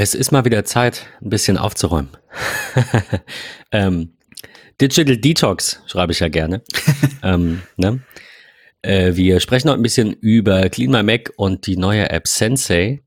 Es ist mal wieder Zeit, ein bisschen aufzuräumen. ähm, Digital Detox schreibe ich ja gerne. ähm, ne? äh, wir sprechen heute ein bisschen über Clean My Mac und die neue App Sensei.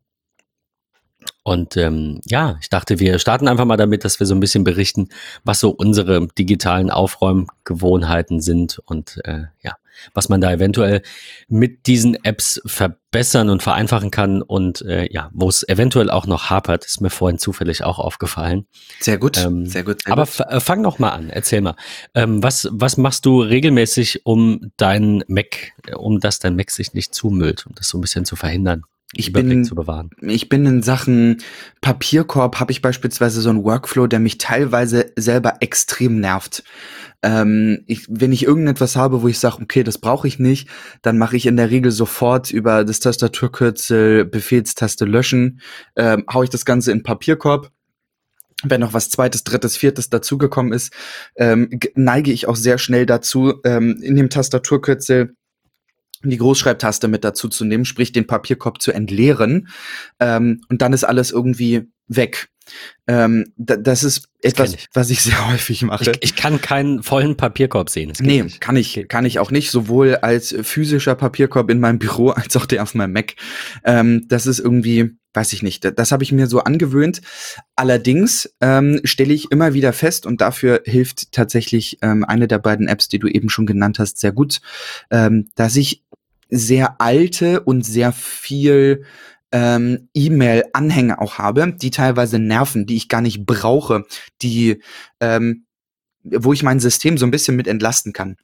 Und ähm, ja, ich dachte, wir starten einfach mal damit, dass wir so ein bisschen berichten, was so unsere digitalen Aufräumgewohnheiten sind und äh, ja, was man da eventuell mit diesen Apps verbessern und vereinfachen kann und äh, ja, wo es eventuell auch noch hapert, ist mir vorhin zufällig auch aufgefallen. Sehr gut, ähm, sehr gut. Sehr aber gut. Äh, fang noch mal an, erzähl mal. Ähm, was, was machst du regelmäßig, um dein Mac, um dass dein Mac sich nicht zumüllt, um das so ein bisschen zu verhindern? Ich bin, ich bin in Sachen Papierkorb, habe ich beispielsweise so einen Workflow, der mich teilweise selber extrem nervt. Ähm, ich, wenn ich irgendetwas habe, wo ich sage, okay, das brauche ich nicht, dann mache ich in der Regel sofort über das Tastaturkürzel Befehlstaste löschen, ähm, hau ich das Ganze in Papierkorb. Wenn noch was zweites, drittes, viertes dazugekommen ist, ähm, neige ich auch sehr schnell dazu, ähm, in dem Tastaturkürzel die Großschreibtaste mit dazu zu nehmen, sprich den Papierkorb zu entleeren. Ähm, und dann ist alles irgendwie weg. Ähm, das ist etwas, ich. was ich sehr häufig mache. Ich, ich kann keinen vollen Papierkorb sehen. Nee, nicht. kann ich, kann ich auch nicht, sowohl als physischer Papierkorb in meinem Büro als auch der auf meinem Mac. Ähm, das ist irgendwie, weiß ich nicht, das habe ich mir so angewöhnt. Allerdings ähm, stelle ich immer wieder fest, und dafür hilft tatsächlich ähm, eine der beiden Apps, die du eben schon genannt hast, sehr gut, ähm, dass ich sehr alte und sehr viel ähm, E-Mail-Anhänge auch habe, die teilweise nerven, die ich gar nicht brauche, die, ähm, wo ich mein System so ein bisschen mit entlasten kann.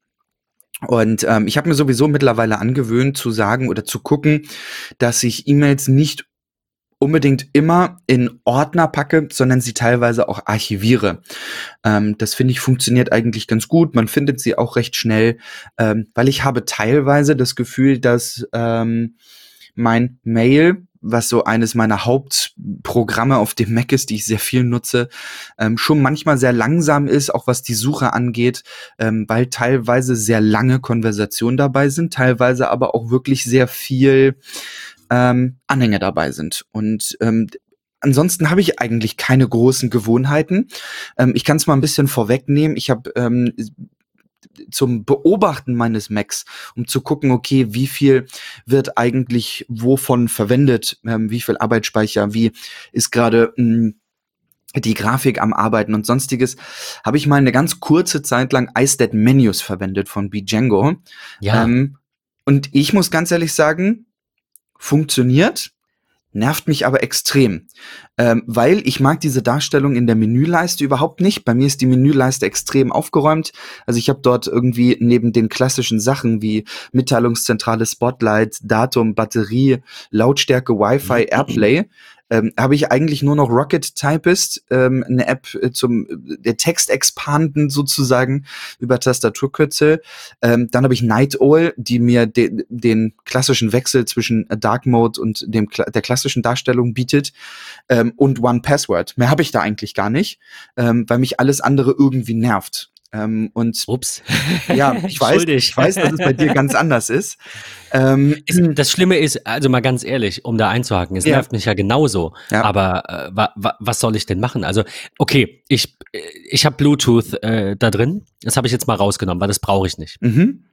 Und ähm, ich habe mir sowieso mittlerweile angewöhnt zu sagen oder zu gucken, dass ich E-Mails nicht unbedingt immer in Ordner packe, sondern sie teilweise auch archiviere. Ähm, das finde ich funktioniert eigentlich ganz gut. Man findet sie auch recht schnell, ähm, weil ich habe teilweise das Gefühl, dass ähm, mein Mail was so eines meiner Hauptprogramme auf dem Mac ist, die ich sehr viel nutze, ähm, schon manchmal sehr langsam ist, auch was die Suche angeht, ähm, weil teilweise sehr lange Konversationen dabei sind, teilweise aber auch wirklich sehr viel ähm, Anhänge dabei sind. Und ähm, ansonsten habe ich eigentlich keine großen Gewohnheiten. Ähm, ich kann es mal ein bisschen vorwegnehmen. Ich habe ähm, zum Beobachten meines Macs, um zu gucken, okay, wie viel wird eigentlich wovon verwendet, ähm, wie viel Arbeitsspeicher, wie ist gerade hm, die Grafik am Arbeiten und sonstiges, habe ich mal eine ganz kurze Zeit lang iStat Menus verwendet von Bjango. Ja. Ähm, und ich muss ganz ehrlich sagen, funktioniert, nervt mich aber extrem, ähm, weil ich mag diese Darstellung in der Menüleiste überhaupt nicht. Bei mir ist die Menüleiste extrem aufgeräumt. Also ich habe dort irgendwie neben den klassischen Sachen wie Mitteilungszentrale, Spotlight, Datum, Batterie, Lautstärke, Wi-Fi. Airplay ähm, habe ich eigentlich nur noch Rocket Typist, ähm, eine App äh, zum der Text expanden sozusagen über Tastaturkürzel. Ähm, dann habe ich Night Owl, die mir de den klassischen Wechsel zwischen Dark Mode und dem der klassischen Darstellung bietet ähm, und One Password. Mehr habe ich da eigentlich gar nicht, ähm, weil mich alles andere irgendwie nervt. Ähm, und Ups. ja, ich weiß, ich weiß, dass es bei dir ganz anders ist. Ähm, das Schlimme ist, also mal ganz ehrlich, um da einzuhaken, es ja. nervt mich ja genauso. Ja. Aber äh, wa, wa, was soll ich denn machen? Also, okay, ich, ich habe Bluetooth äh, da drin. Das habe ich jetzt mal rausgenommen, weil das brauche ich nicht. Mhm.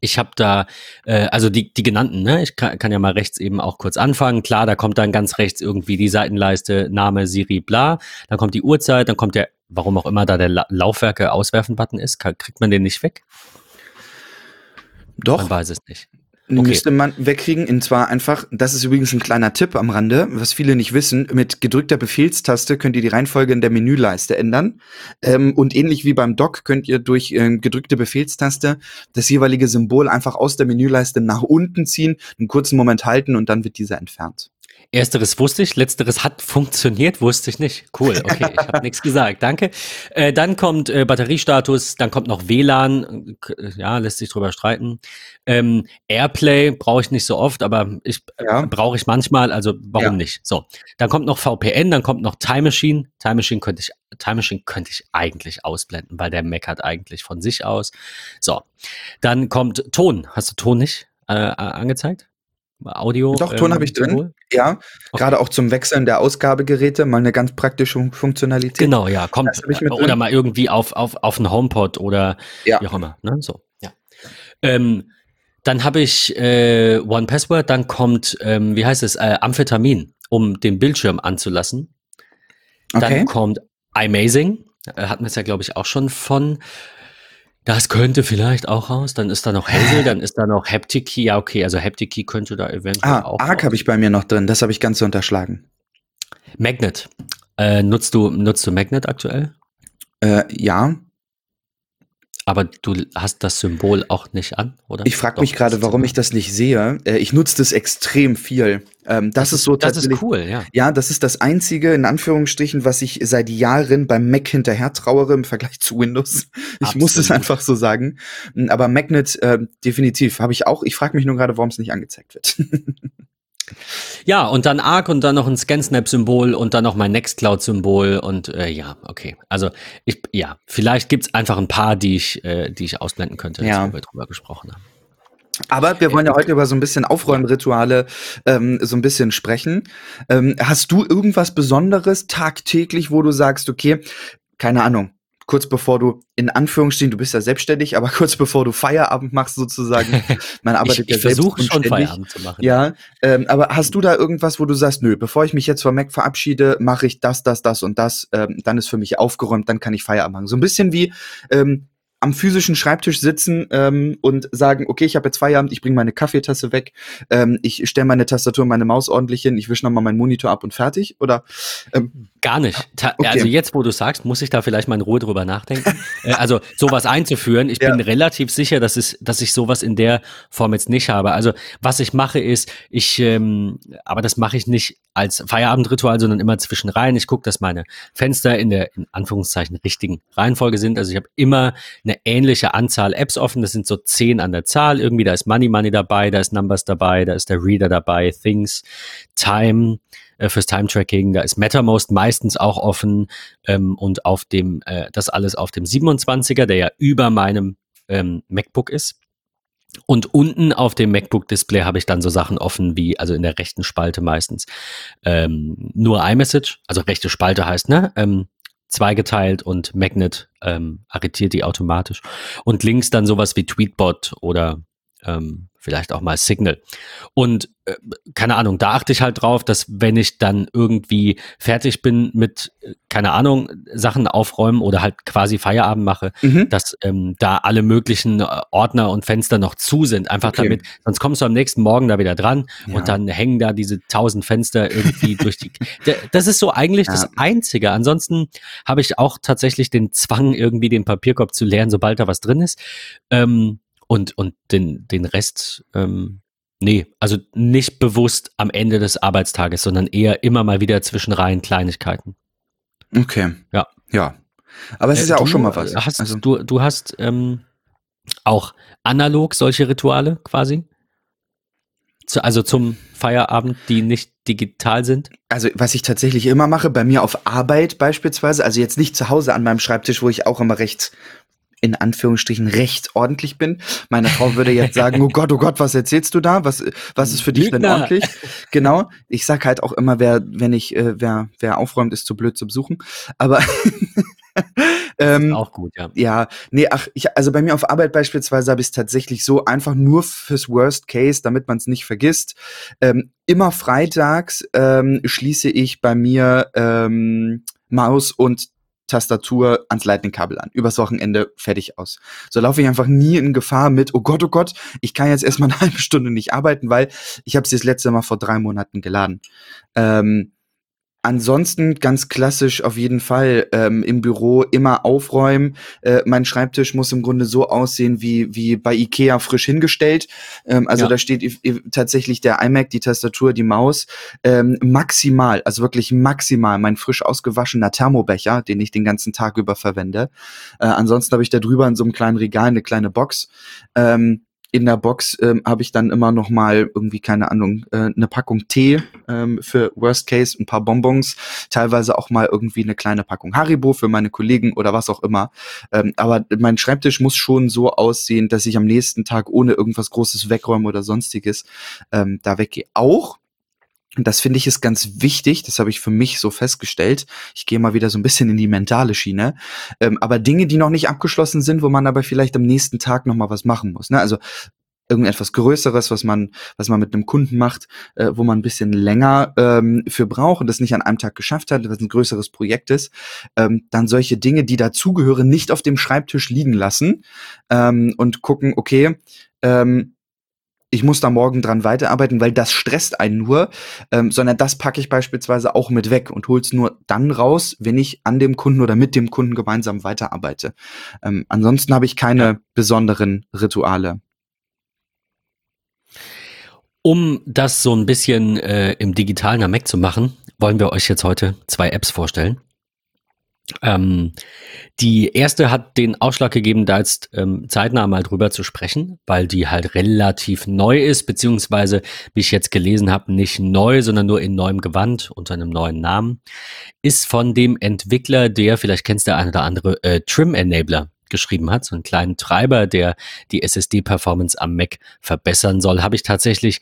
Ich habe da, äh, also die, die genannten, ne? Ich kann, kann ja mal rechts eben auch kurz anfangen. Klar, da kommt dann ganz rechts irgendwie die Seitenleiste, Name, Siri, bla. Dann kommt die Uhrzeit, dann kommt der warum auch immer da der La Laufwerke auswerfen Button ist, kriegt man den nicht weg? Doch. Man weiß es nicht. Okay. Müsste man wegkriegen, und zwar einfach, das ist übrigens ein kleiner Tipp am Rande, was viele nicht wissen, mit gedrückter Befehlstaste könnt ihr die Reihenfolge in der Menüleiste ändern. Ähm, und ähnlich wie beim Dock könnt ihr durch äh, gedrückte Befehlstaste das jeweilige Symbol einfach aus der Menüleiste nach unten ziehen, einen kurzen Moment halten und dann wird dieser entfernt. Ersteres wusste ich, letzteres hat funktioniert, wusste ich nicht. Cool, okay, ich habe nichts gesagt, danke. Äh, dann kommt äh, Batteriestatus, dann kommt noch WLAN, äh, ja, lässt sich drüber streiten. Ähm, Airplay brauche ich nicht so oft, aber ich ja. brauche ich manchmal, also warum ja. nicht? So, dann kommt noch VPN, dann kommt noch Time Machine. Time Machine könnte ich, Time Machine könnte ich eigentlich ausblenden, weil der Mac hat eigentlich von sich aus. So, dann kommt Ton. Hast du Ton nicht äh, angezeigt? Audio. Doch, Ton habe ich drin. Symbol? Ja, Okay. gerade auch zum Wechseln der Ausgabegeräte mal eine ganz praktische Funktionalität. Genau, ja, kommt. Mit oder drin. mal irgendwie auf, auf, auf einen HomePod oder Ja. wie auch immer. Ne? So, ja. Ähm, dann habe ich äh, One Password, dann kommt, ähm, wie heißt es, äh, Amphetamin, um den Bildschirm anzulassen. Dann Okay. kommt iMazing, äh, hatten wir es ja, glaube ich, auch schon von. Das könnte vielleicht auch raus. Dann ist da noch Hazel, dann ist da noch Haptic-Key. Ja, okay, also Haptic-Key könnte da eventuell Ah, auch Arc habe ich bei mir noch drin. Das habe ich ganz unterschlagen. Magnet. Äh, nutzt, du, nutzt du Magnet aktuell? Äh, ja, Aber du hast das Symbol auch nicht an, oder? ich frage mich gerade, das warum ich das nicht sehe. Äh, ich nutze das extrem viel. Ähm, das, ist so Das ist cool, ja. Ja, das ist das einzige, in Anführungsstrichen, was ich seit Jahren beim Mac hinterher trauere im Vergleich zu Windows. Ich muss es Absolut. einfach so sagen. Aber Magnet, äh, definitiv, habe ich auch. Ich frage mich nur gerade, warum es nicht angezeigt wird. Ja, und dann Arc und dann noch ein ScanSnap-Symbol und dann noch mein Nextcloud-Symbol und äh, ja, okay. Also ich, ja, vielleicht gibt's einfach ein paar, die ich, äh, die ich ausblenden könnte, Ja. wo wir drüber gesprochen haben. Aber wir wollen ja heute über so ein bisschen Aufräumrituale ähm, so ein bisschen sprechen. Ähm, hast du irgendwas Besonderes tagtäglich, wo du sagst, okay, keine Ahnung, kurz bevor du, in Anführungsstrichen, du bist ja selbstständig, aber kurz bevor du Feierabend machst sozusagen, man Ich, arbeitet ich ja selbst versuche schon. Feierabend zu machen. Ja, ähm, aber hast du da irgendwas, wo du sagst, nö, bevor ich mich jetzt vom Mac verabschiede, mache ich das, das, das und das, ähm, dann ist für mich aufgeräumt, dann kann ich Feierabend machen. So ein bisschen wie ähm, am physischen Schreibtisch sitzen ähm, und sagen, okay, ich habe jetzt Feierabend, ich bringe meine Kaffeetasse weg, ähm, ich stelle meine Tastatur und meine Maus ordentlich hin, ich wische nochmal meinen Monitor ab und fertig? Oder ähm, Gar nicht. Ta Okay. Also jetzt, wo du sagst, muss ich da vielleicht mal in Ruhe drüber nachdenken. äh, also sowas einzuführen. Ich Ja. bin relativ sicher, dass, es, dass ich sowas in der Form jetzt nicht habe. Also was ich mache ist, ich, ähm, aber das mache ich nicht als Feierabendritual, sondern immer zwischen rein. Ich gucke, dass meine Fenster in der in Anführungszeichen richtigen Reihenfolge sind. Also ich habe immer eine ähnliche Anzahl Apps offen. Das sind so zehn an der Zahl. Irgendwie da ist Money Money dabei, da ist Numbers dabei, da ist der Reader dabei, Things, Time äh, fürs Time-Tracking. Da ist MetaMost meistens auch offen ähm, und auf dem, äh, das alles auf dem 27er, der ja über meinem ähm, MacBook ist. Und unten auf dem MacBook-Display habe ich dann so Sachen offen wie, also in der rechten Spalte meistens, ähm, nur iMessage, also rechte Spalte heißt, ne? Ähm, zweigeteilt und Magnet ähm, arretiert die automatisch. Und links dann sowas wie Tweetbot oder ähm, vielleicht auch mal Signal. Und äh, keine Ahnung, da achte ich halt drauf, dass wenn ich dann irgendwie fertig bin mit, äh, keine Ahnung, Sachen aufräumen oder halt quasi Feierabend mache, mhm. dass ähm, da alle möglichen äh, Ordner und Fenster noch zu sind. Einfach Okay. damit, sonst kommst du am nächsten Morgen da wieder dran Ja. und dann hängen da diese tausend Fenster irgendwie durch die. Das ist so eigentlich Ja. das Einzige. Ansonsten habe ich auch tatsächlich den Zwang, irgendwie den Papierkorb zu leeren, sobald da was drin ist. Ähm, und, und den, den Rest, ähm, nee, also nicht bewusst am Ende des Arbeitstages, sondern eher immer mal wieder zwischen Reihen Kleinigkeiten. okay. Ja. Ja. Aber es ist Äh, ja auch schon mal was. Hast, also, du, du hast ähm, auch analog solche Rituale quasi? Zu, also zum Feierabend, die nicht digital sind? Also, was ich tatsächlich immer mache, bei mir auf Arbeit beispielsweise, also jetzt nicht zu Hause an meinem Schreibtisch, wo ich auch immer recht, in Anführungsstrichen, recht ordentlich bin. Meine Frau würde jetzt sagen, oh Gott, oh Gott, was erzählst du da? Was, was ist für dich denn ordentlich? Genau. Ich sag halt auch immer, wer, wenn ich, äh, wer, wer aufräumt, ist zu blöd zu besuchen. Aber, ähm, Auch gut, ja. ja, nee, ach, ich, also bei mir auf Arbeit beispielsweise habe ich es tatsächlich so einfach nur fürs Worst Case, damit man es nicht vergisst. Ähm, immer freitags ähm, schließe ich bei mir ähm, Maus und Tastatur ans Lightning-Kabel an. Übers Wochenende fertig aus. So laufe ich einfach nie in Gefahr mit, oh Gott, oh Gott, ich kann jetzt erstmal eine halbe Stunde nicht arbeiten, weil ich habe sie das letzte Mal vor drei Monaten geladen. Ähm, Ansonsten ganz klassisch auf jeden Fall ähm, im Büro immer aufräumen. Äh, mein Schreibtisch muss im Grunde so aussehen wie, wie bei Ikea frisch hingestellt. Ähm, also Ja. da steht tatsächlich der iMac, die Tastatur, die Maus. Ähm, maximal, also wirklich maximal mein frisch ausgewaschener Thermobecher, den ich den ganzen Tag über verwende. Äh, ansonsten habe ich da drüber in so einem kleinen Regal eine kleine Box. Ähm, in der Box ähm, habe ich dann immer noch mal irgendwie keine Ahnung äh, eine Packung Tee ähm, für Worst Case, ein paar Bonbons, teilweise auch mal irgendwie eine kleine Packung Haribo für meine Kollegen oder was auch immer. Ähm, aber mein Schreibtisch muss schon so aussehen, dass ich am nächsten Tag ohne irgendwas Großes wegräumen oder sonstiges ähm, da weggehe. Auch und das finde ich ist ganz wichtig, das habe ich für mich so festgestellt. Ich gehe mal wieder so ein bisschen in die mentale Schiene. Ähm, aber Dinge, die noch nicht abgeschlossen sind, wo man aber vielleicht am nächsten Tag noch mal was machen muss. Ne? Also irgendetwas Größeres, was man, was man mit einem Kunden macht, äh, wo man ein bisschen länger ähm, für braucht und das nicht an einem Tag geschafft hat, was ein größeres Projekt ist, ähm, dann solche Dinge, die dazugehören, nicht auf dem Schreibtisch liegen lassen ähm, und gucken, okay, ähm, ich muss da morgen dran weiterarbeiten, weil das stresst einen nur, ähm, sondern das packe ich beispielsweise auch mit weg und hol's nur dann raus, wenn ich an dem Kunden oder mit dem Kunden gemeinsam weiterarbeite. Ähm, ansonsten habe ich keine ja. besonderen Rituale. Um das so ein bisschen äh, im digitalen Mac zu machen, wollen wir euch jetzt heute zwei Apps vorstellen. Ähm, die erste hat den Ausschlag gegeben, da jetzt ähm, zeitnah mal drüber zu sprechen, weil die halt relativ neu ist, beziehungsweise, wie ich jetzt gelesen habe, nicht neu, sondern nur in neuem Gewand unter einem neuen Namen, ist von dem Entwickler, der, vielleicht kennst der eine oder andere, äh, Trim Enabler geschrieben hat, so einen kleinen Treiber, der die SSD-Performance am Mac verbessern soll, habe ich tatsächlich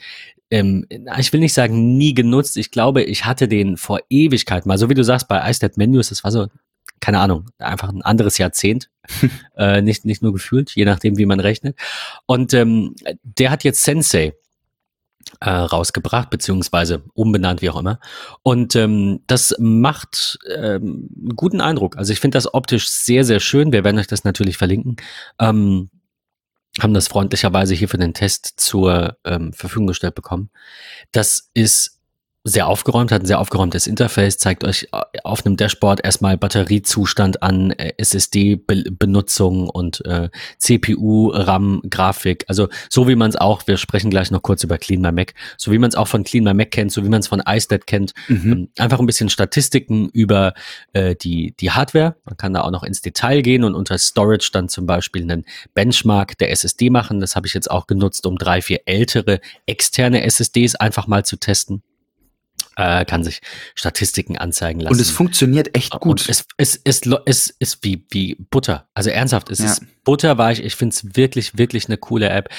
ähm, ich will nicht sagen nie genutzt. Ich glaube, ich hatte den vor Ewigkeit mal, so wie du sagst, bei iStat Menus, das war so keine Ahnung, einfach ein anderes Jahrzehnt, äh, nicht, nicht nur gefühlt, je nachdem, wie man rechnet. Und ähm, der hat jetzt Sensei äh, rausgebracht, beziehungsweise umbenannt, wie auch immer. Und ähm, das macht ähm, einen guten Eindruck. Also ich finde das optisch sehr, sehr schön. Wir werden euch das natürlich verlinken. Ähm, haben das freundlicherweise hier für den Test zur ähm, Verfügung gestellt bekommen. Das ist sehr aufgeräumt, hat ein sehr aufgeräumtes Interface, zeigt euch äh, auf einem Dashboard erstmal Batteriezustand an, äh, SSD-Benutzung und äh, CPU, RAM, Grafik. Also so wie man es auch, wir sprechen gleich noch kurz über Clean My Mac, so wie man es auch von Clean My Mac kennt, so wie man es von iStat kennt. Mhm. Ähm, einfach ein bisschen Statistiken über äh, die, die Hardware. Man kann da auch noch ins Detail gehen und unter Storage dann zum Beispiel einen Benchmark der SSD machen. Das habe ich jetzt auch genutzt, um drei, vier ältere externe SSDs einfach mal zu testen äh, kann sich Statistiken anzeigen lassen. Und es funktioniert echt gut. Und es, es, es, es ist wie, wie Butter. Also ernsthaft, es ja. ist butterweich. Ich finde es wirklich, wirklich eine coole App.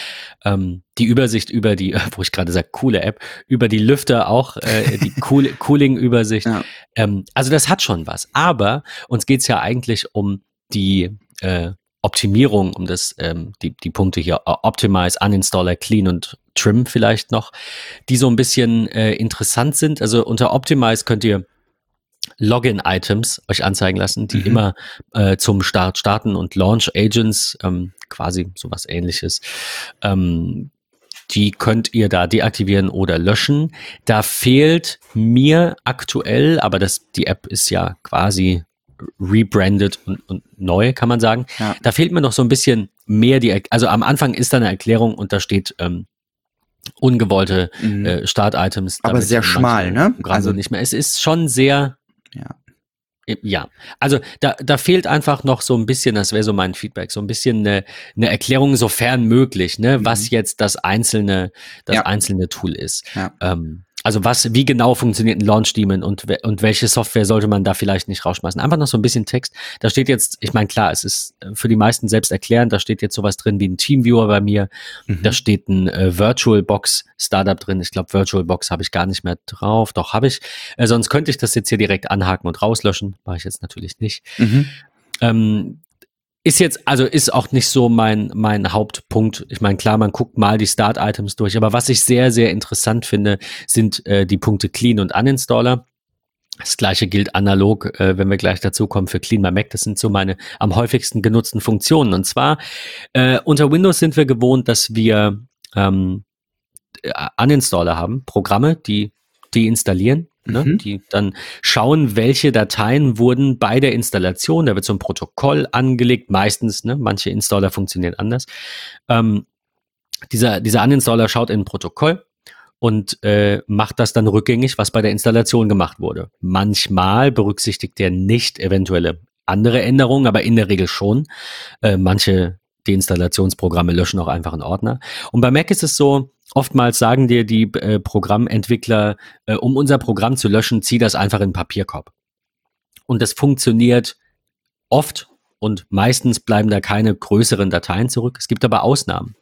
Ähm, die Übersicht über die, wo ich gerade sage, coole App, über die Lüfter auch, äh, die cool, Cooling-Übersicht. Ja. Ähm, also das hat schon was. Aber uns geht's ja eigentlich um die äh, Optimierung, um das, ähm, die, die Punkte hier, Optimize, Uninstaller, Clean und Trim vielleicht noch, die so ein bisschen äh, interessant sind. Also unter Optimize könnt ihr Login-Items euch anzeigen lassen, die mhm. immer äh, zum Start starten und Launch Agents, ähm, quasi sowas ähnliches. Ähm, die könnt ihr da deaktivieren oder löschen. Da fehlt mir aktuell, aber das, die App ist ja quasi rebranded und, und neu, kann man sagen. Ja. Da fehlt mir noch so ein bisschen mehr die, also am Anfang ist da eine Erklärung und da steht ähm, ungewollte mhm. äh, Start-Items. Aber sehr schmal, ne? Also nicht mehr. Es ist schon sehr. Ja. Ja, also da, da fehlt einfach noch so ein bisschen, das wäre so mein Feedback, so ein bisschen eine, eine Erklärung, sofern möglich, ne, mhm. was jetzt das einzelne, das ja. einzelne Tool ist. Ja. Ähm, also was, wie genau funktioniert ein Launch Daemon und, und welche Software sollte man da vielleicht nicht rausschmeißen? Einfach noch so ein bisschen Text. Da steht jetzt, ich meine, klar, es ist für die meisten selbst erklärend, da steht jetzt sowas drin wie ein Teamviewer bei mir. Mhm. Da steht ein äh, VirtualBox Startup drin. Ich glaube, VirtualBox habe ich gar nicht mehr drauf. Doch, habe ich. Äh, sonst könnte ich das jetzt hier direkt anhaken und rauslöschen. Mache ich jetzt natürlich nicht. Mhm. Ähm, ist jetzt, also ist auch nicht so mein, mein Hauptpunkt. Ich meine, klar, man guckt mal die Start-Items durch, aber was ich sehr, sehr interessant finde, sind äh, die Punkte Clean und Uninstaller. Das gleiche gilt analog, äh, wenn wir gleich dazu kommen, für Clean My Mac. Das sind so meine am häufigsten genutzten Funktionen. Und zwar, äh, unter Windows sind wir gewohnt, dass wir ähm, äh, Uninstaller haben, Programme, die deinstallieren ne, mhm. die dann schauen, welche Dateien wurden bei der Installation, da wird so ein Protokoll angelegt, meistens, ne, manche Installer funktionieren anders. Ähm, dieser, dieser Uninstaller schaut in ein Protokoll und äh, macht das dann rückgängig, was bei der Installation gemacht wurde. Manchmal berücksichtigt er nicht eventuelle andere Änderungen, aber in der Regel schon. Äh, manche Deinstallationsprogramme löschen auch einfach einen Ordner. Und bei Mac ist es so, oftmals sagen dir die äh, Programmentwickler, äh, um unser Programm zu löschen, zieh das einfach in den Papierkorb. Und das funktioniert oft und meistens bleiben da keine größeren Dateien zurück. Es gibt aber Ausnahmen.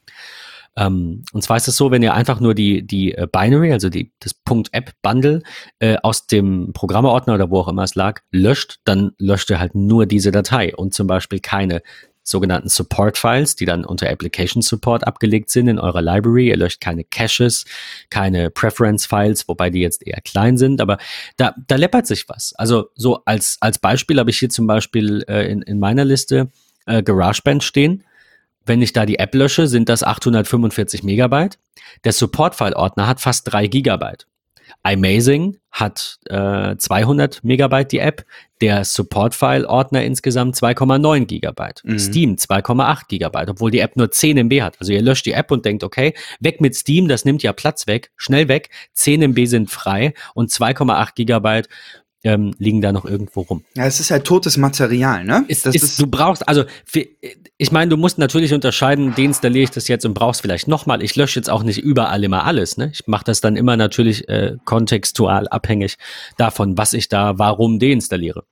Ähm, und zwar ist es so, wenn ihr einfach nur die, die äh, Binary, also die, das .app-Bundle äh, aus dem Programmeordner oder wo auch immer es lag, löscht, dann löscht ihr halt nur diese Datei und zum Beispiel keine sogenannten Support-Files, die dann unter Application Support abgelegt sind in eurer Library. Ihr löscht keine Caches, keine Preference-Files, wobei die jetzt eher klein sind, aber da, da läppert sich was. Also so als, als Beispiel habe ich hier zum Beispiel äh, in, in meiner Liste äh, GarageBand stehen. Wenn ich da die App lösche, sind das 845 Megabyte. Der Support-File-Ordner hat fast drei Gigabyte. iMazing hat äh, 200 Megabyte die App, der Support-File-Ordner insgesamt 2,9 Gigabyte, mhm. Steam 2,8 Gigabyte, obwohl die App nur 10 MB hat. Also ihr löscht die App und denkt, okay, weg mit Steam, das nimmt ja Platz weg, schnell weg, 10 MB sind frei und 2,8 Gigabyte ähm, liegen da noch irgendwo rum. Ja, es ist halt totes Material, ne? Ist, ist, ist, du brauchst, also ich meine, du musst natürlich unterscheiden, deinstalliere ich das jetzt und brauchst vielleicht nochmal. Ich lösche jetzt auch nicht überall immer alles, ne? Ich mache das dann immer natürlich äh, kontextual abhängig davon, was ich da warum deinstalliere.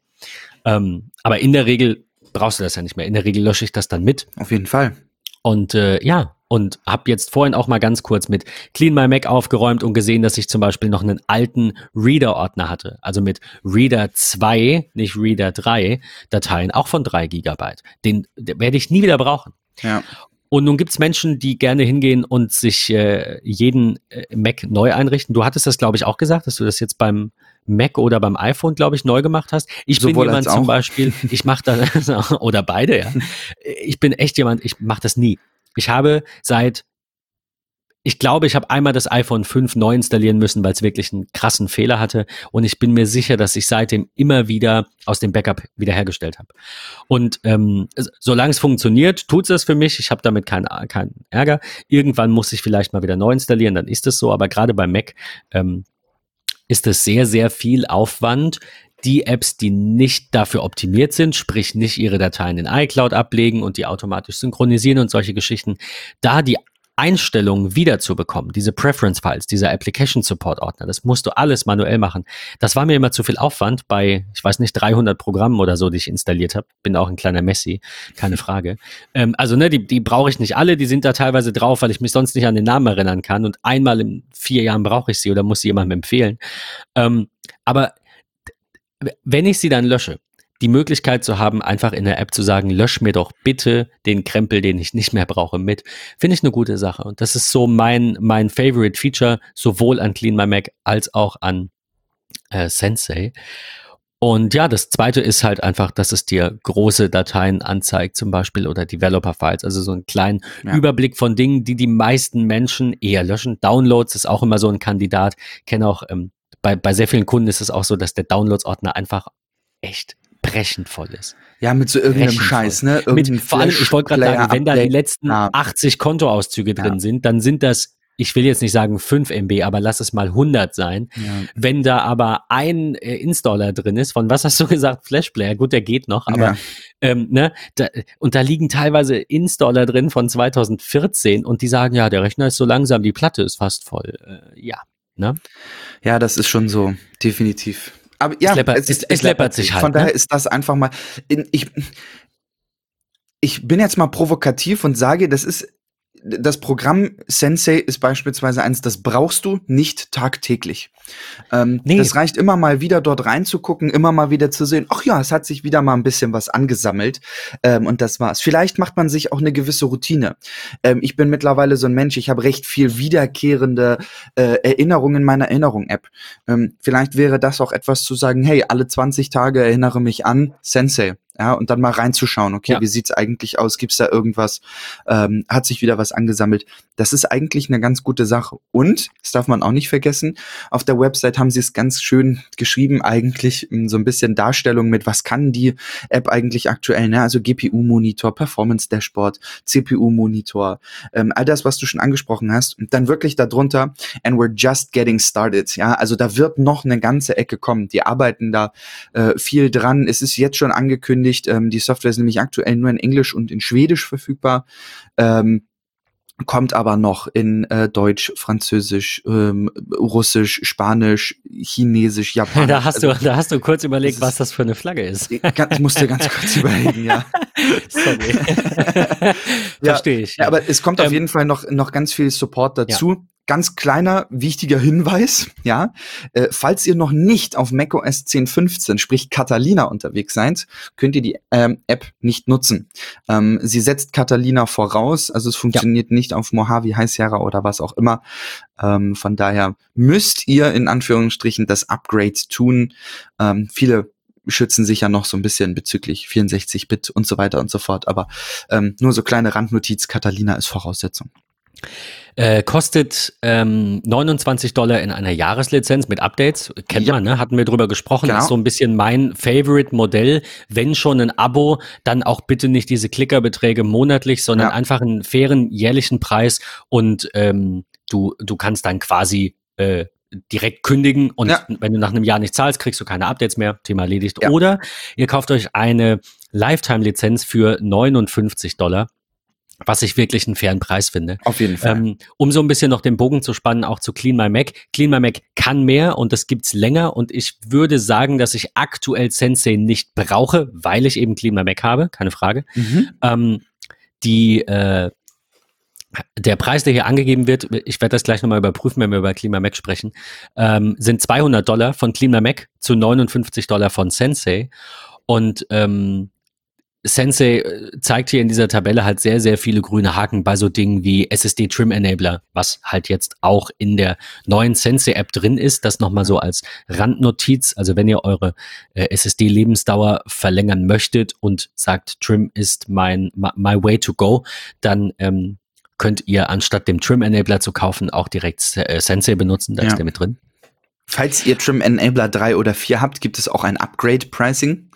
Ähm, aber in der Regel brauchst du das ja nicht mehr. In der Regel lösche ich das dann mit. Auf jeden Fall. Und äh, ja, und habe jetzt vorhin auch mal ganz kurz mit Clean My Mac aufgeräumt und gesehen, dass ich zum Beispiel noch einen alten Reader-Ordner hatte. Also mit Reader 2, nicht Reader 3 Dateien, auch von 3 Gigabyte. Den, den werde ich nie wieder brauchen. Ja. Und nun gibt es Menschen, die gerne hingehen und sich äh, jeden äh, Mac neu einrichten. Du hattest das, glaube ich, auch gesagt, dass du das jetzt beim Mac oder beim iPhone, glaube ich, neu gemacht hast. Ich Sowohl bin jemand zum Beispiel, ich mache das, oder beide, ja. Ich bin echt jemand, ich mache das nie. Ich habe seit, ich glaube, ich habe einmal das iPhone 5 neu installieren müssen, weil es wirklich einen krassen Fehler hatte. Und ich bin mir sicher, dass ich seitdem immer wieder aus dem Backup wiederhergestellt habe. Und ähm, solange es funktioniert, tut es das für mich. Ich habe damit keinen kein Ärger. Irgendwann muss ich vielleicht mal wieder neu installieren, dann ist es so. Aber gerade bei Mac ähm, ist es sehr, sehr viel Aufwand, die Apps, die nicht dafür optimiert sind, sprich nicht ihre Dateien in iCloud ablegen und die automatisch synchronisieren und solche Geschichten, da die Einstellungen wiederzubekommen, diese Preference Files, dieser Application Support Ordner, das musst du alles manuell machen. Das war mir immer zu viel Aufwand bei, ich weiß nicht, 300 Programmen oder so, die ich installiert habe. Bin auch ein kleiner Messi, keine Frage. Ähm, also ne, die, die brauche ich nicht alle, die sind da teilweise drauf, weil ich mich sonst nicht an den Namen erinnern kann und einmal in vier Jahren brauche ich sie oder muss sie jemandem empfehlen. Ähm, aber wenn ich sie dann lösche, die Möglichkeit zu haben, einfach in der App zu sagen, lösch mir doch bitte den Krempel, den ich nicht mehr brauche, mit, finde ich eine gute Sache. Und das ist so mein, mein Favorite Feature, sowohl an Clean My Mac als auch an äh, Sensei. Und ja, das zweite ist halt einfach, dass es dir große Dateien anzeigt, zum Beispiel, oder Developer-Files, also so einen kleinen ja. Überblick von Dingen, die die meisten Menschen eher löschen. Downloads ist auch immer so ein Kandidat. Ich kenne auch ähm, bei, bei sehr vielen Kunden ist es auch so, dass der Downloads-Ordner einfach echt brechend voll ist. Ja, mit so irgendeinem Scheiß, ne? Mit, vor allem, ich wollte gerade sagen, wenn da die letzten 80 Kontoauszüge drin ja. sind, dann sind das, ich will jetzt nicht sagen 5 MB, aber lass es mal 100 sein. Ja. Wenn da aber ein äh, Installer drin ist, von was hast du gesagt? Flashplayer, gut, der geht noch, aber ja. ähm, ne, da, und da liegen teilweise Installer drin von 2014 und die sagen, ja, der Rechner ist so langsam, die Platte ist fast voll. Äh, ja, Ne? Ja, das ist schon so, definitiv. Aber ja, es läppert, es, es, es läppert sich halt. Von daher ne? ist das einfach mal. In, ich, ich bin jetzt mal provokativ und sage, das ist das Programm Sensei ist beispielsweise eins, das brauchst du nicht tagtäglich. Ähm, nee. Das reicht immer mal wieder dort reinzugucken, immer mal wieder zu sehen, ach ja, es hat sich wieder mal ein bisschen was angesammelt ähm, und das war's. Vielleicht macht man sich auch eine gewisse Routine. Ähm, ich bin mittlerweile so ein Mensch, ich habe recht viel wiederkehrende äh, Erinnerungen in meiner Erinnerung-App. Ähm, vielleicht wäre das auch etwas zu sagen, hey, alle 20 Tage erinnere mich an Sensei ja, und dann mal reinzuschauen, okay, ja. wie sieht's eigentlich aus? Gibt's da irgendwas? Ähm, hat sich wieder was angesammelt? Das ist eigentlich eine ganz gute Sache. Und, das darf man auch nicht vergessen, auf der Website haben sie es ganz schön geschrieben, eigentlich hm, so ein bisschen Darstellung mit, was kann die App eigentlich aktuell, ne? Also GPU-Monitor, Performance-Dashboard, CPU-Monitor, ähm, all das, was du schon angesprochen hast. Und dann wirklich darunter, and we're just getting started. Ja, also da wird noch eine ganze Ecke kommen. Die arbeiten da äh, viel dran. Es ist jetzt schon angekündigt, angekündigt. Ähm, die Software ist nämlich aktuell nur in Englisch und in Schwedisch verfügbar. Ähm, kommt aber noch in äh, Deutsch, Französisch, ähm, Russisch, Spanisch, Chinesisch, Japanisch. Da hast also, du, da hast du kurz überlegt, was das für eine Flagge ist. Ich musste ganz kurz überlegen, ja. Sorry. Verstehe ich. Ja. ja. aber es kommt auf ähm, jeden Fall noch noch ganz viel Support dazu. Ja ganz kleiner, wichtiger Hinweis, ja, äh, falls ihr noch nicht auf macOS 10.15, sprich Catalina unterwegs seid, könnt ihr die ähm, App nicht nutzen. Ähm, sie setzt Catalina voraus, also es funktioniert ja. nicht auf Mojave, High Sierra oder was auch immer. Ähm, von daher müsst ihr in Anführungsstrichen das Upgrade tun. Ähm, viele schützen sich ja noch so ein bisschen bezüglich 64-Bit und so weiter und so fort, aber ähm, nur so kleine Randnotiz, Catalina ist Voraussetzung. Äh, kostet ähm, 29 Dollar in einer Jahreslizenz mit Updates. Kennt ja. man, ne? Hatten wir drüber gesprochen. Genau. Ist so ein bisschen mein Favorite-Modell. Wenn schon ein Abo, dann auch bitte nicht diese Klickerbeträge monatlich, sondern ja. einfach einen fairen jährlichen Preis und ähm, du, du kannst dann quasi äh, direkt kündigen und ja. wenn du nach einem Jahr nicht zahlst, kriegst du keine Updates mehr, Thema erledigt. Ja. Oder ihr kauft euch eine Lifetime-Lizenz für 59 Dollar was ich wirklich einen fairen Preis finde. Auf jeden Fall. Ähm, um so ein bisschen noch den Bogen zu spannen, auch zu Clean My Mac. Clean My Mac kann mehr und das gibt's länger und ich würde sagen, dass ich aktuell Sensei nicht brauche, weil ich eben Clean My Mac habe, keine Frage. Mhm. Ähm, die äh, der Preis, der hier angegeben wird, ich werde das gleich nochmal überprüfen, wenn wir über Clean My Mac sprechen, ähm, sind 200 Dollar von Clean My Mac zu 59 Dollar von Sensei. Und ähm, Sensei äh, zeigt hier in dieser Tabelle halt sehr, sehr viele grüne Haken bei so Dingen wie SSD Trim Enabler, was halt jetzt auch in der neuen Sensei App drin ist. Das nochmal so als Randnotiz. Also wenn ihr eure äh, SSD Lebensdauer verlängern möchtet und sagt, Trim ist mein, my way to go, dann ähm, könnt ihr anstatt dem Trim Enabler zu kaufen auch direkt äh, Sensei benutzen. Da ja. ist der mit drin. Falls ihr Trim Enabler 3 oder 4 habt, gibt es auch ein Upgrade Pricing.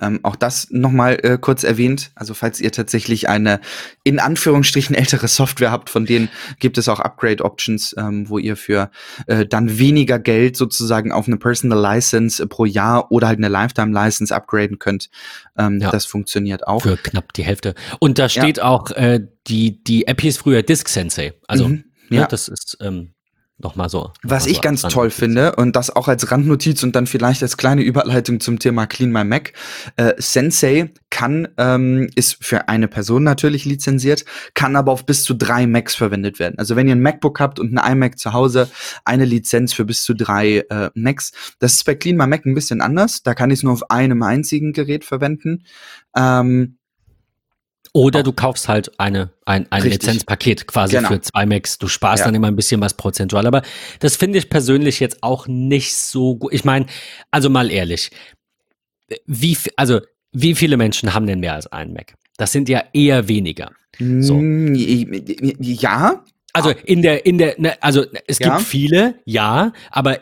Ähm, auch das nochmal äh, kurz erwähnt. Also falls ihr tatsächlich eine in Anführungsstrichen ältere Software habt, von denen gibt es auch Upgrade Options, ähm, wo ihr für äh, dann weniger Geld sozusagen auf eine Personal License pro Jahr oder halt eine Lifetime License upgraden könnt. Ähm, ja. Das funktioniert auch. Für knapp die Hälfte. Und da steht ja. auch, äh, die, die App hieß früher Disk Sensei. Also, mhm. ja. ja, das ist, ähm, nochmal so. Was noch ich so ganz toll finde und das auch als Randnotiz und dann vielleicht als kleine Überleitung zum Thema Clean My Mac. Äh, Sensei kann, ähm, ist für eine Person natürlich lizenziert, kann aber auf bis zu drei Macs verwendet werden. Also wenn ihr ein MacBook habt und ein iMac zu Hause, eine Lizenz für bis zu drei äh, Macs. Das ist bei Clean My Mac ein bisschen anders. Da kann ich es nur auf einem einzigen Gerät verwenden. Ähm, oder du kaufst halt eine, ein, ein Lizenzpaket quasi genau. für zwei Macs. Du sparst ja. dann immer ein bisschen was prozentual. Aber das finde ich persönlich jetzt auch nicht so gut. Ich meine, also mal ehrlich, wie, also, wie viele Menschen haben denn mehr als einen Mac? Das sind ja eher weniger. So. Mm, ja, also in der, in der, ne, also es gibt ja. viele, ja, aber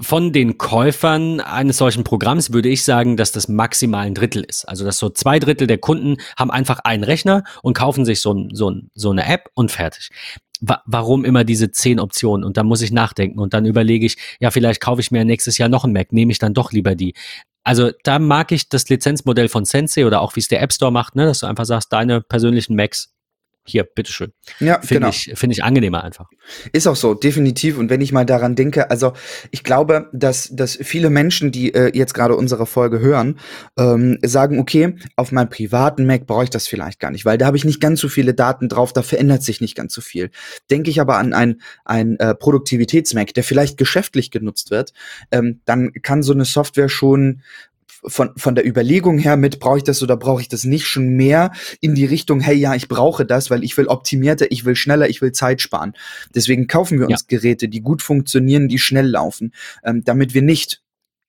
von den Käufern eines solchen Programms würde ich sagen, dass das maximal ein Drittel ist. Also dass so zwei Drittel der Kunden haben einfach einen Rechner und kaufen sich so, so, so eine App und fertig. Wa warum immer diese zehn Optionen? Und dann muss ich nachdenken und dann überlege ich, ja, vielleicht kaufe ich mir nächstes Jahr noch ein Mac, nehme ich dann doch lieber die. Also da mag ich das Lizenzmodell von Sensei oder auch wie es der App Store macht, ne, dass du einfach sagst, deine persönlichen Macs hier, bitteschön. Ja, finde genau. ich, finde ich angenehmer einfach. Ist auch so, definitiv. Und wenn ich mal daran denke, also ich glaube, dass, dass viele Menschen, die äh, jetzt gerade unsere Folge hören, ähm, sagen, okay, auf meinem privaten Mac brauche ich das vielleicht gar nicht, weil da habe ich nicht ganz so viele Daten drauf, da verändert sich nicht ganz so viel. Denke ich aber an ein, ein äh, Produktivitäts-Mac, der vielleicht geschäftlich genutzt wird, ähm, dann kann so eine Software schon von, von der Überlegung her mit, brauche ich das oder brauche ich das nicht, schon mehr in die Richtung, hey, ja, ich brauche das, weil ich will optimierter, ich will schneller, ich will Zeit sparen. Deswegen kaufen wir uns ja. Geräte, die gut funktionieren, die schnell laufen, ähm, damit wir nicht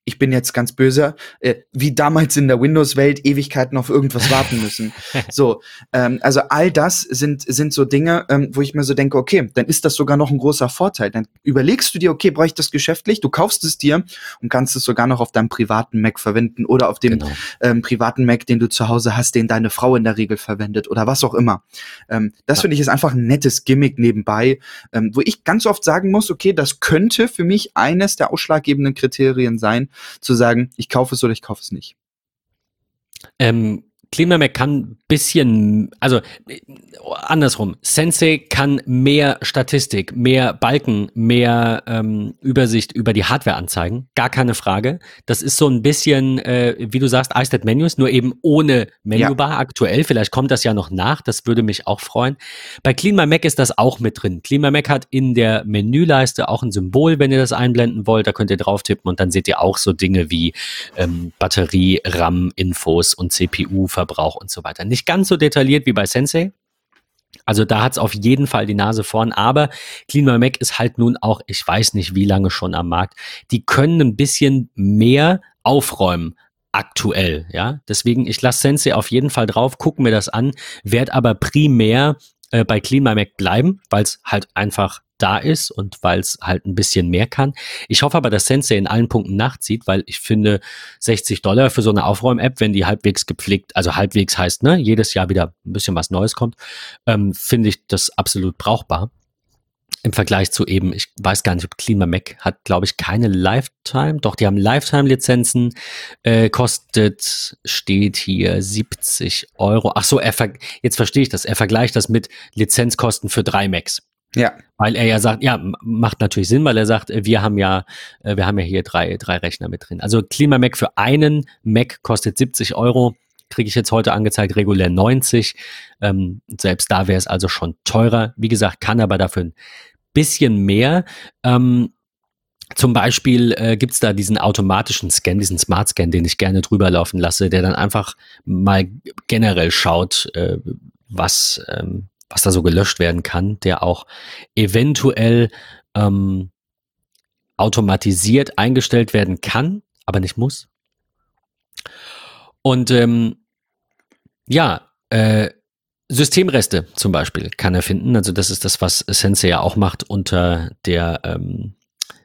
ich bin jetzt ganz böse, äh, wie damals in der Windows-Welt Ewigkeiten auf irgendwas warten müssen. so, ähm, also all das sind sind so Dinge, ähm, wo ich mir so denke, okay, dann ist das sogar noch ein großer Vorteil. Dann überlegst du dir, okay, brauche ich das geschäftlich? Du kaufst es dir und kannst es sogar noch auf deinem privaten Mac verwenden oder auf dem genau. ähm, privaten Mac, den du zu Hause hast, den deine Frau in der Regel verwendet oder was auch immer. Ähm, das ja. finde ich ist einfach ein nettes Gimmick nebenbei, ähm, wo ich ganz oft sagen muss, okay, das könnte für mich eines der ausschlaggebenden Kriterien sein, zu sagen, ich kaufe es oder ich kaufe es nicht. Ähm, ClimaMac kann ein bisschen, also andersrum, Sensei kann mehr Statistik, mehr Balken, mehr ähm, Übersicht über die Hardware anzeigen, gar keine Frage. Das ist so ein bisschen, äh, wie du sagst, iStat Menus, nur eben ohne Menübar ja. aktuell. Vielleicht kommt das ja noch nach, das würde mich auch freuen. Bei CleanMyMac ist das auch mit drin. CleanMyMac hat in der Menüleiste auch ein Symbol, wenn ihr das einblenden wollt, da könnt ihr drauf tippen und dann seht ihr auch so Dinge wie ähm, Batterie, RAM-Infos und CPU- Stromverbrauch und so weiter. Nicht ganz so detailliert wie bei Sensei. Also da hat es auf jeden Fall die Nase vorn, aber Clean Mac ist halt nun auch, ich weiß nicht wie lange schon am Markt. Die können ein bisschen mehr aufräumen aktuell, ja. Deswegen, ich lasse Sensei auf jeden Fall drauf, gucke mir das an, werde aber primär äh, bei Clean Mac bleiben, weil es halt einfach da ist und weil es halt ein bisschen mehr kann. Ich hoffe aber, dass Sensei in allen Punkten nachzieht, weil ich finde 60 Dollar für so eine Aufräum-App, wenn die halbwegs gepflegt, also halbwegs heißt, ne, jedes Jahr wieder ein bisschen was Neues kommt, ähm, finde ich das absolut brauchbar. Im Vergleich zu eben, ich weiß gar nicht, ob Klima Mac hat, glaube ich, keine Lifetime. Doch, die haben Lifetime-Lizenzen. Äh, kostet, steht hier 70 Euro. Ach so, er jetzt verstehe ich das. Er vergleicht das mit Lizenzkosten für drei Macs. Ja. Weil er ja sagt, ja, macht natürlich Sinn, weil er sagt, äh, wir haben ja, äh, wir haben ja hier drei, drei Rechner mit drin. Also Klima-Mac für einen Mac kostet 70 Euro, kriege ich jetzt heute angezeigt, regulär 90. Ähm, selbst da wäre es also schon teurer. Wie gesagt, kann aber dafür ein bisschen mehr. Ähm, zum Beispiel äh, gibt es da diesen automatischen Scan, diesen Smart Scan, den ich gerne drüber laufen lasse, der dann einfach mal generell schaut, äh, was, ähm, was da so gelöscht werden kann, der auch eventuell ähm, automatisiert eingestellt werden kann, aber nicht muss. Und ähm, ja, äh, Systemreste zum Beispiel kann er finden. Also das ist das, was Sensei ja auch macht unter der, ähm,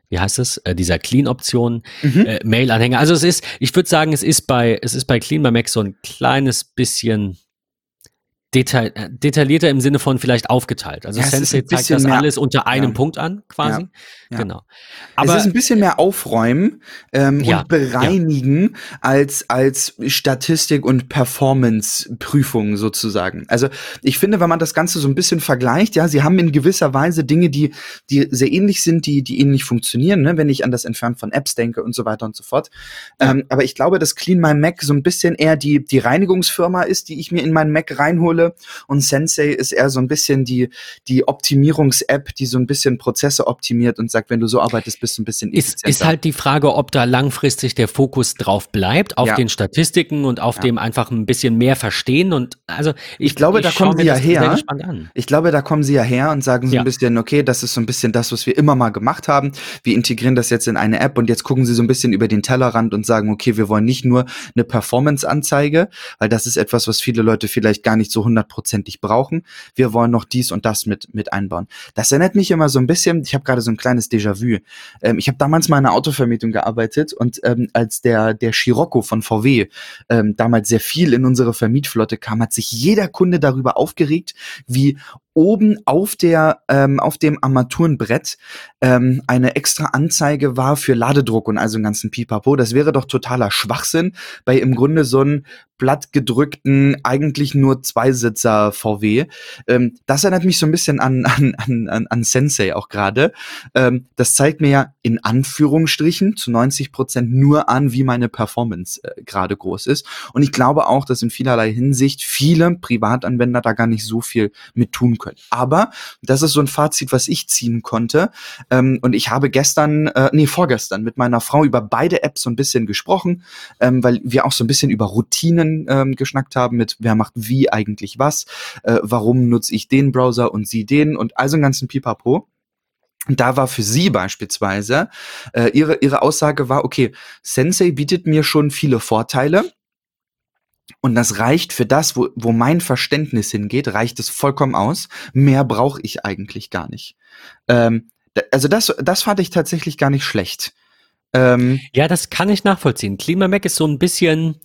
wie heißt es, äh, dieser Clean-Option, mhm. äh, Mail-Anhänger. Also es ist, ich würde sagen, es ist bei, es ist bei Clean by Mac so ein kleines bisschen detail, äh, detaillierter im Sinne von vielleicht aufgeteilt. Also ja, Sensei zeigt das alles unter einem ja. Punkt an, quasi. Ja. Ja. Genau. Aber es ist ein bisschen mehr aufräumen ähm, ja, und bereinigen ja. als als Statistik und Performance-Prüfung sozusagen. Also ich finde, wenn man das Ganze so ein bisschen vergleicht, ja, sie haben in gewisser Weise Dinge, die die sehr ähnlich sind, die die ähnlich funktionieren, ne? wenn ich an das Entfernen von Apps denke und so weiter und so fort. Ähm, aber ich glaube, dass Clean My Mac so ein bisschen eher die die Reinigungsfirma ist, die ich mir in meinen Mac reinhole und Sensei ist eher so ein bisschen die die Optimierungs-App, die so ein bisschen Prozesse optimiert und sagt, wenn du so arbeitest, bist du ein bisschen effizienter. Ist, ist halt die Frage, ob da langfristig der Fokus drauf bleibt, auf ja. den Statistiken und auf ja. dem einfach ein bisschen mehr verstehen. Und also ich, ich glaube, ich da kommen sie ja her. Ich glaube, da kommen sie ja her und sagen so ja. ein bisschen, okay, das ist so ein bisschen das, was wir immer mal gemacht haben. Wir integrieren das jetzt in eine App und jetzt gucken sie so ein bisschen über den Tellerrand und sagen, okay, wir wollen nicht nur eine Performance-Anzeige, weil das ist etwas, was viele Leute vielleicht gar nicht so hundertprozentig brauchen. Wir wollen noch dies und das mit, mit einbauen. Das erinnert mich immer so ein bisschen, ich habe gerade so ein kleines Déjà-vu. Ähm, ich habe damals mal in einer Autovermietung gearbeitet und ähm, als der, der Scirocco von VW ähm, damals sehr viel in unsere Vermietflotte kam, hat sich jeder Kunde darüber aufgeregt, wie oben auf der ähm, auf dem Armaturenbrett ähm, eine extra Anzeige war für Ladedruck und also einen ganzen Pipapo. Das wäre doch totaler Schwachsinn bei im Grunde so einem blattgedrückten, eigentlich nur Zweisitzer VW. Ähm, das erinnert mich so ein bisschen an, an, an, an Sensei auch gerade. Ähm, das zeigt mir ja in Anführungsstrichen zu 90 Prozent nur an, wie meine Performance äh, gerade groß ist. Und ich glaube auch, dass in vielerlei Hinsicht viele Privatanwender da gar nicht so viel mit tun können können. Aber das ist so ein Fazit, was ich ziehen konnte. Ähm, und ich habe gestern, äh, nee, vorgestern mit meiner Frau über beide Apps so ein bisschen gesprochen, ähm, weil wir auch so ein bisschen über Routinen ähm, geschnackt haben mit, wer macht wie eigentlich was, äh, warum nutze ich den Browser und sie den und also einen ganzen Pipapo. Und da war für sie beispielsweise, äh, ihre, ihre Aussage war, okay, Sensei bietet mir schon viele Vorteile, und das reicht für das, wo, wo mein Verständnis hingeht, reicht es vollkommen aus. Mehr brauche ich eigentlich gar nicht. Ähm, also das, das fand ich tatsächlich gar nicht schlecht. Ähm, ja, das kann ich nachvollziehen. Klimamac ist so ein bisschen,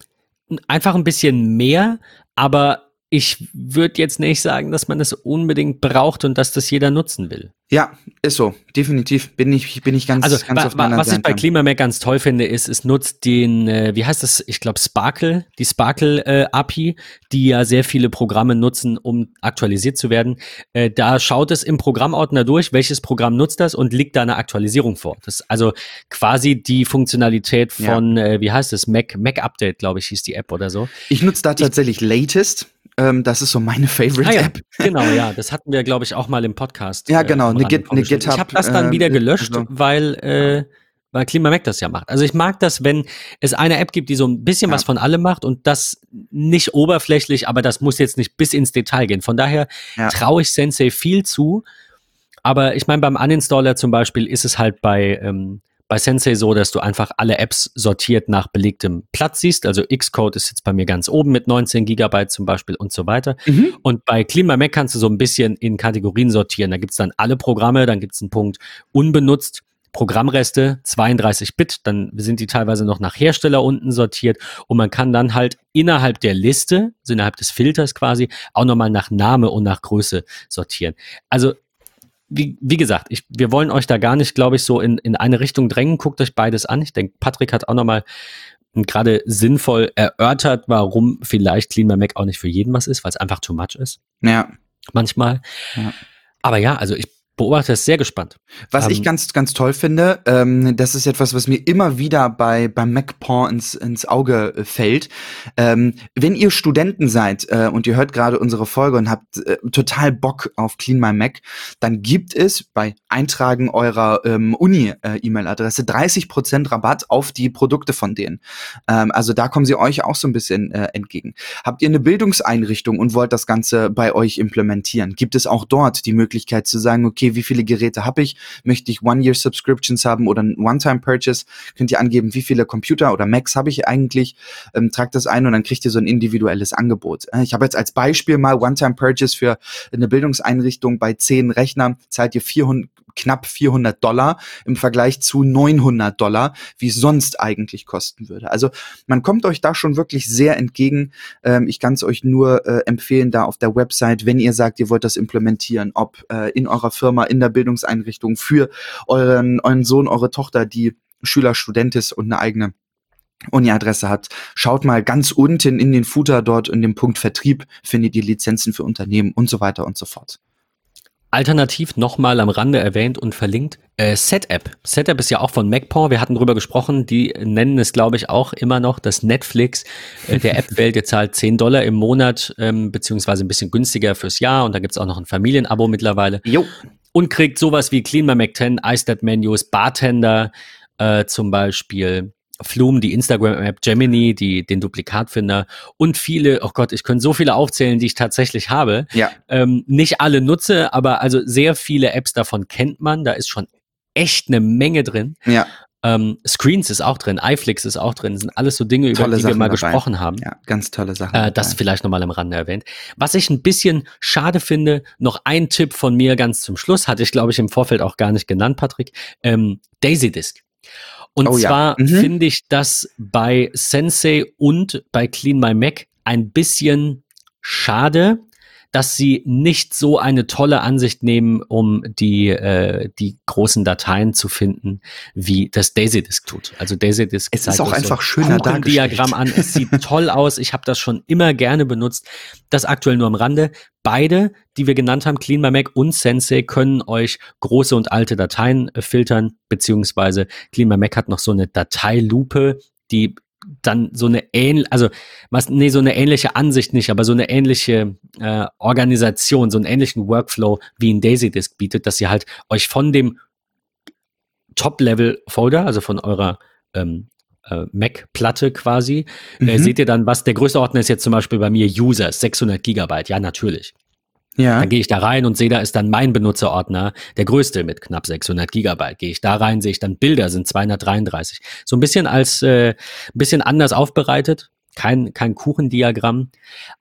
einfach ein bisschen mehr, aber ich würde jetzt nicht sagen, dass man es unbedingt braucht und dass das jeder nutzen will. Ja, ist so. Definitiv bin ich, bin ich ganz, also, ganz auf deiner Was ich bei KlimaMac ganz toll finde, ist, es nutzt den, äh, wie heißt das? Ich glaube Sparkle, die Sparkle äh, API, die ja sehr viele Programme nutzen, um aktualisiert zu werden. Äh, da schaut es im Programmordner durch, welches Programm nutzt das und liegt da eine Aktualisierung vor. Das ist also quasi die Funktionalität von, ja. äh, wie heißt es? Mac, Mac Update, glaube ich, hieß die App oder so. Ich nutze da tatsächlich ich, Latest. Ähm, das ist so meine Favorite-App. Ah, ja. Genau, ja. Das hatten wir, glaube ich, auch mal im Podcast. Ja, genau. Äh, eine, Git, eine GitHub. Ich habe das dann äh, wieder gelöscht, also. weil, äh, weil KlimaMac das ja macht. Also ich mag das, wenn es eine App gibt, die so ein bisschen ja. was von allem macht und das nicht oberflächlich, aber das muss jetzt nicht bis ins Detail gehen. Von daher ja. traue ich Sensei viel zu. Aber ich meine, beim Uninstaller zum Beispiel ist es halt bei ähm, bei Sensei so, dass du einfach alle Apps sortiert nach belegtem Platz siehst. Also Xcode ist jetzt bei mir ganz oben mit 19 Gigabyte zum Beispiel und so weiter. Mhm. Und bei ClimaMac kannst du so ein bisschen in Kategorien sortieren. Da gibt es dann alle Programme, dann gibt es einen Punkt unbenutzt. Programmreste 32 Bit, dann sind die teilweise noch nach Hersteller unten sortiert und man kann dann halt innerhalb der Liste, also innerhalb des Filters quasi, auch nochmal nach Name und nach Größe sortieren. Also wie, wie gesagt, ich, wir wollen euch da gar nicht, glaube ich, so in, in eine Richtung drängen. Guckt euch beides an. Ich denke, Patrick hat auch nochmal gerade sinnvoll erörtert, warum vielleicht Clean by Mac auch nicht für jeden was ist, weil es einfach too much ist. Ja. Manchmal. Ja. Aber ja, also ich beobachte es sehr gespannt. Was ähm, ich ganz, ganz toll finde, ähm, das ist etwas, was mir immer wieder bei beim MacPaw ins, ins Auge äh, fällt. Ähm, wenn ihr Studenten seid äh, und ihr hört gerade unsere Folge und habt äh, total Bock auf Clean My Mac, dann gibt es bei Eintragen eurer ähm, Uni-E-Mail-Adresse 30% Rabatt auf die Produkte von denen. Ähm, also da kommen sie euch auch so ein bisschen äh, entgegen. Habt ihr eine Bildungseinrichtung und wollt das Ganze bei euch implementieren? Gibt es auch dort die Möglichkeit zu sagen, okay, wie viele Geräte habe ich? Möchte ich One-Year-Subscriptions haben oder ein One-Time-Purchase? Könnt ihr angeben, wie viele Computer oder Macs habe ich eigentlich? Ähm, tragt das ein und dann kriegt ihr so ein individuelles Angebot. Äh, ich habe jetzt als Beispiel mal One-Time-Purchase für eine Bildungseinrichtung bei zehn Rechnern zahlt ihr 400, knapp 400 Dollar im Vergleich zu 900 Dollar, wie es sonst eigentlich kosten würde. Also man kommt euch da schon wirklich sehr entgegen. Ähm, ich kann es euch nur äh, empfehlen, da auf der Website, wenn ihr sagt, ihr wollt das implementieren, ob äh, in eurer Firma, in der Bildungseinrichtung für euren, euren Sohn, eure Tochter, die Schüler, Student ist und eine eigene Uni-Adresse hat, schaut mal ganz unten in den Footer dort in dem Punkt Vertrieb, findet ihr Lizenzen für Unternehmen und so weiter und so fort. Alternativ nochmal am Rande erwähnt und verlinkt, äh, SetApp. SetApp ist ja auch von MacPaw, wir hatten drüber gesprochen, die nennen es, glaube ich, auch immer noch das Netflix äh, der App-Welt. Ihr zahlt 10 Dollar im Monat, ähm, beziehungsweise ein bisschen günstiger fürs Jahr und da gibt's auch noch ein Familienabo mittlerweile. Jo. Und kriegt sowas wie Clean by Mac 10, iStat-Menus, Bartender äh, zum Beispiel, Flume, die Instagram-App, Gemini, die, den Duplikatfinder und viele, oh Gott, ich könnte so viele aufzählen, die ich tatsächlich habe. Ja. Ähm, nicht alle nutze, aber also sehr viele Apps davon kennt man. Da ist schon echt eine Menge drin. Ja. Ähm, Screens ist auch drin, iFlix ist auch drin, das sind alles so Dinge, über die Sachen wir mal dabei. gesprochen haben. Ja, ganz tolle Sachen. Äh, das vielleicht nochmal am Rande erwähnt. Was ich ein bisschen schade finde, noch ein Tipp von mir ganz zum Schluss, hatte ich glaube ich im Vorfeld auch gar nicht genannt, Patrick, ähm, Daisy Disk. Und oh, zwar ja. mhm. finde ich das bei Sensei und bei Clean My Mac ein bisschen schade, dass sie nicht so eine tolle Ansicht nehmen, um die, äh, die großen Dateien zu finden, wie das DaisyDisk tut. Also DaisyDisk es ist auch einfach so schöner Diagramm an. Es sieht toll aus. Ich habe das schon immer gerne benutzt. Das aktuell nur am Rande. Beide, die wir genannt haben, Clean by Mac und Sensei, können euch große und alte Dateien äh, filtern, beziehungsweise Clean by Mac hat noch so eine Dateilupe, die dann so eine ähnliche, also was, nee, so eine ähnliche Ansicht nicht, aber so eine ähnliche äh, Organisation, so einen ähnlichen Workflow wie ein Daisy Disk bietet, dass ihr halt euch von dem Top-Level-Folder, also von eurer ähm, äh, Mac-Platte quasi, äh, mhm. äh, seht ihr dann, was der größte Ordner ist jetzt zum Beispiel bei mir Users, 600 Gigabyte, ja natürlich. Ja. Dann gehe ich da rein und sehe, da ist dann mein Benutzerordner, der größte mit knapp 600 Gigabyte. Gehe ich da rein, sehe ich dann Bilder, sind 233. So ein bisschen als, äh, ein bisschen anders aufbereitet. Kein, kein Kuchendiagramm.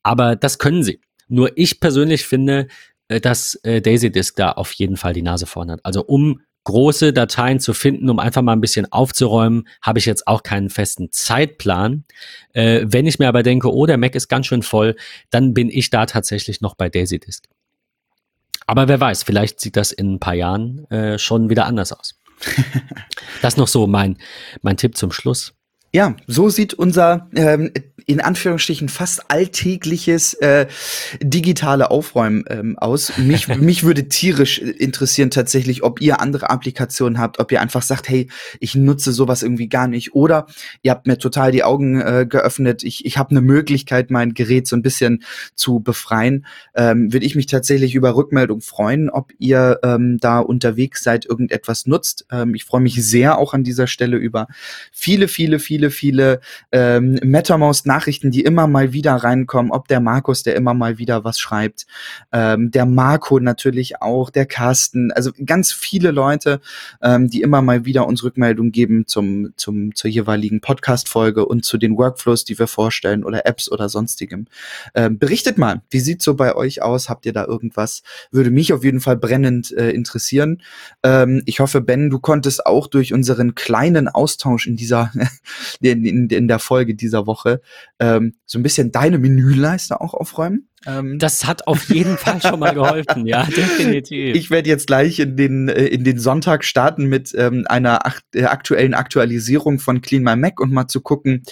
Aber das können sie. Nur ich persönlich finde, äh, dass äh, Daisy Disk da auf jeden Fall die Nase vorn hat. Also um große Dateien zu finden, um einfach mal ein bisschen aufzuräumen, habe ich jetzt auch keinen festen Zeitplan. Äh, wenn ich mir aber denke, oh, der Mac ist ganz schön voll, dann bin ich da tatsächlich noch bei DaisyDisk. Aber wer weiß, vielleicht sieht das in ein paar Jahren äh, schon wieder anders aus. das ist noch so mein, mein Tipp zum Schluss. Ja, so sieht unser ähm, in Anführungsstrichen fast alltägliches äh, digitale Aufräumen ähm, aus. Mich, mich würde tierisch interessieren tatsächlich, ob ihr andere Applikationen habt, ob ihr einfach sagt, hey, ich nutze sowas irgendwie gar nicht. Oder ihr habt mir total die Augen äh, geöffnet. Ich, ich habe eine Möglichkeit, mein Gerät so ein bisschen zu befreien. Ähm, würde ich mich tatsächlich über Rückmeldung freuen, ob ihr ähm, da unterwegs seid, irgendetwas nutzt. Ähm, ich freue mich sehr auch an dieser Stelle über viele, viele, viele viele, viele ähm, MetaMost-Nachrichten, die immer mal wieder reinkommen, ob der Markus, der immer mal wieder was schreibt, ähm, der Marco natürlich auch, der Carsten, also ganz viele Leute, ähm, die immer mal wieder uns Rückmeldung geben zum, zum, zur jeweiligen Podcast-Folge und zu den Workflows, die wir vorstellen oder Apps oder sonstigem. Ähm, berichtet mal, wie sieht's so bei euch aus? Habt ihr da irgendwas? Würde mich auf jeden Fall brennend äh, interessieren. Ähm, ich hoffe, Ben, du konntest auch durch unseren kleinen Austausch in dieser in, in, in der Folge dieser Woche ähm, so ein bisschen deine Menüleiste auch aufräumen. Ähm, das hat auf jeden Fall schon mal geholfen, ja, definitiv. Ich werde jetzt gleich in den, äh, in den Sonntag starten mit ähm, einer akt äh, aktuellen Aktualisierung von Clean My Mac und mal zu gucken,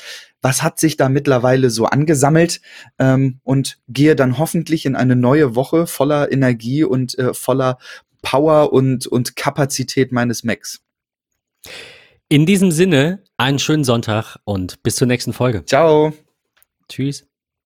was hat sich da mittlerweile so angesammelt ähm, und gehe dann hoffentlich in eine neue Woche voller Energie und äh, voller Power und, und Kapazität meines Macs. In diesem Sinne, einen schönen Sonntag und bis zur nächsten Folge. Ciao. Tschüss.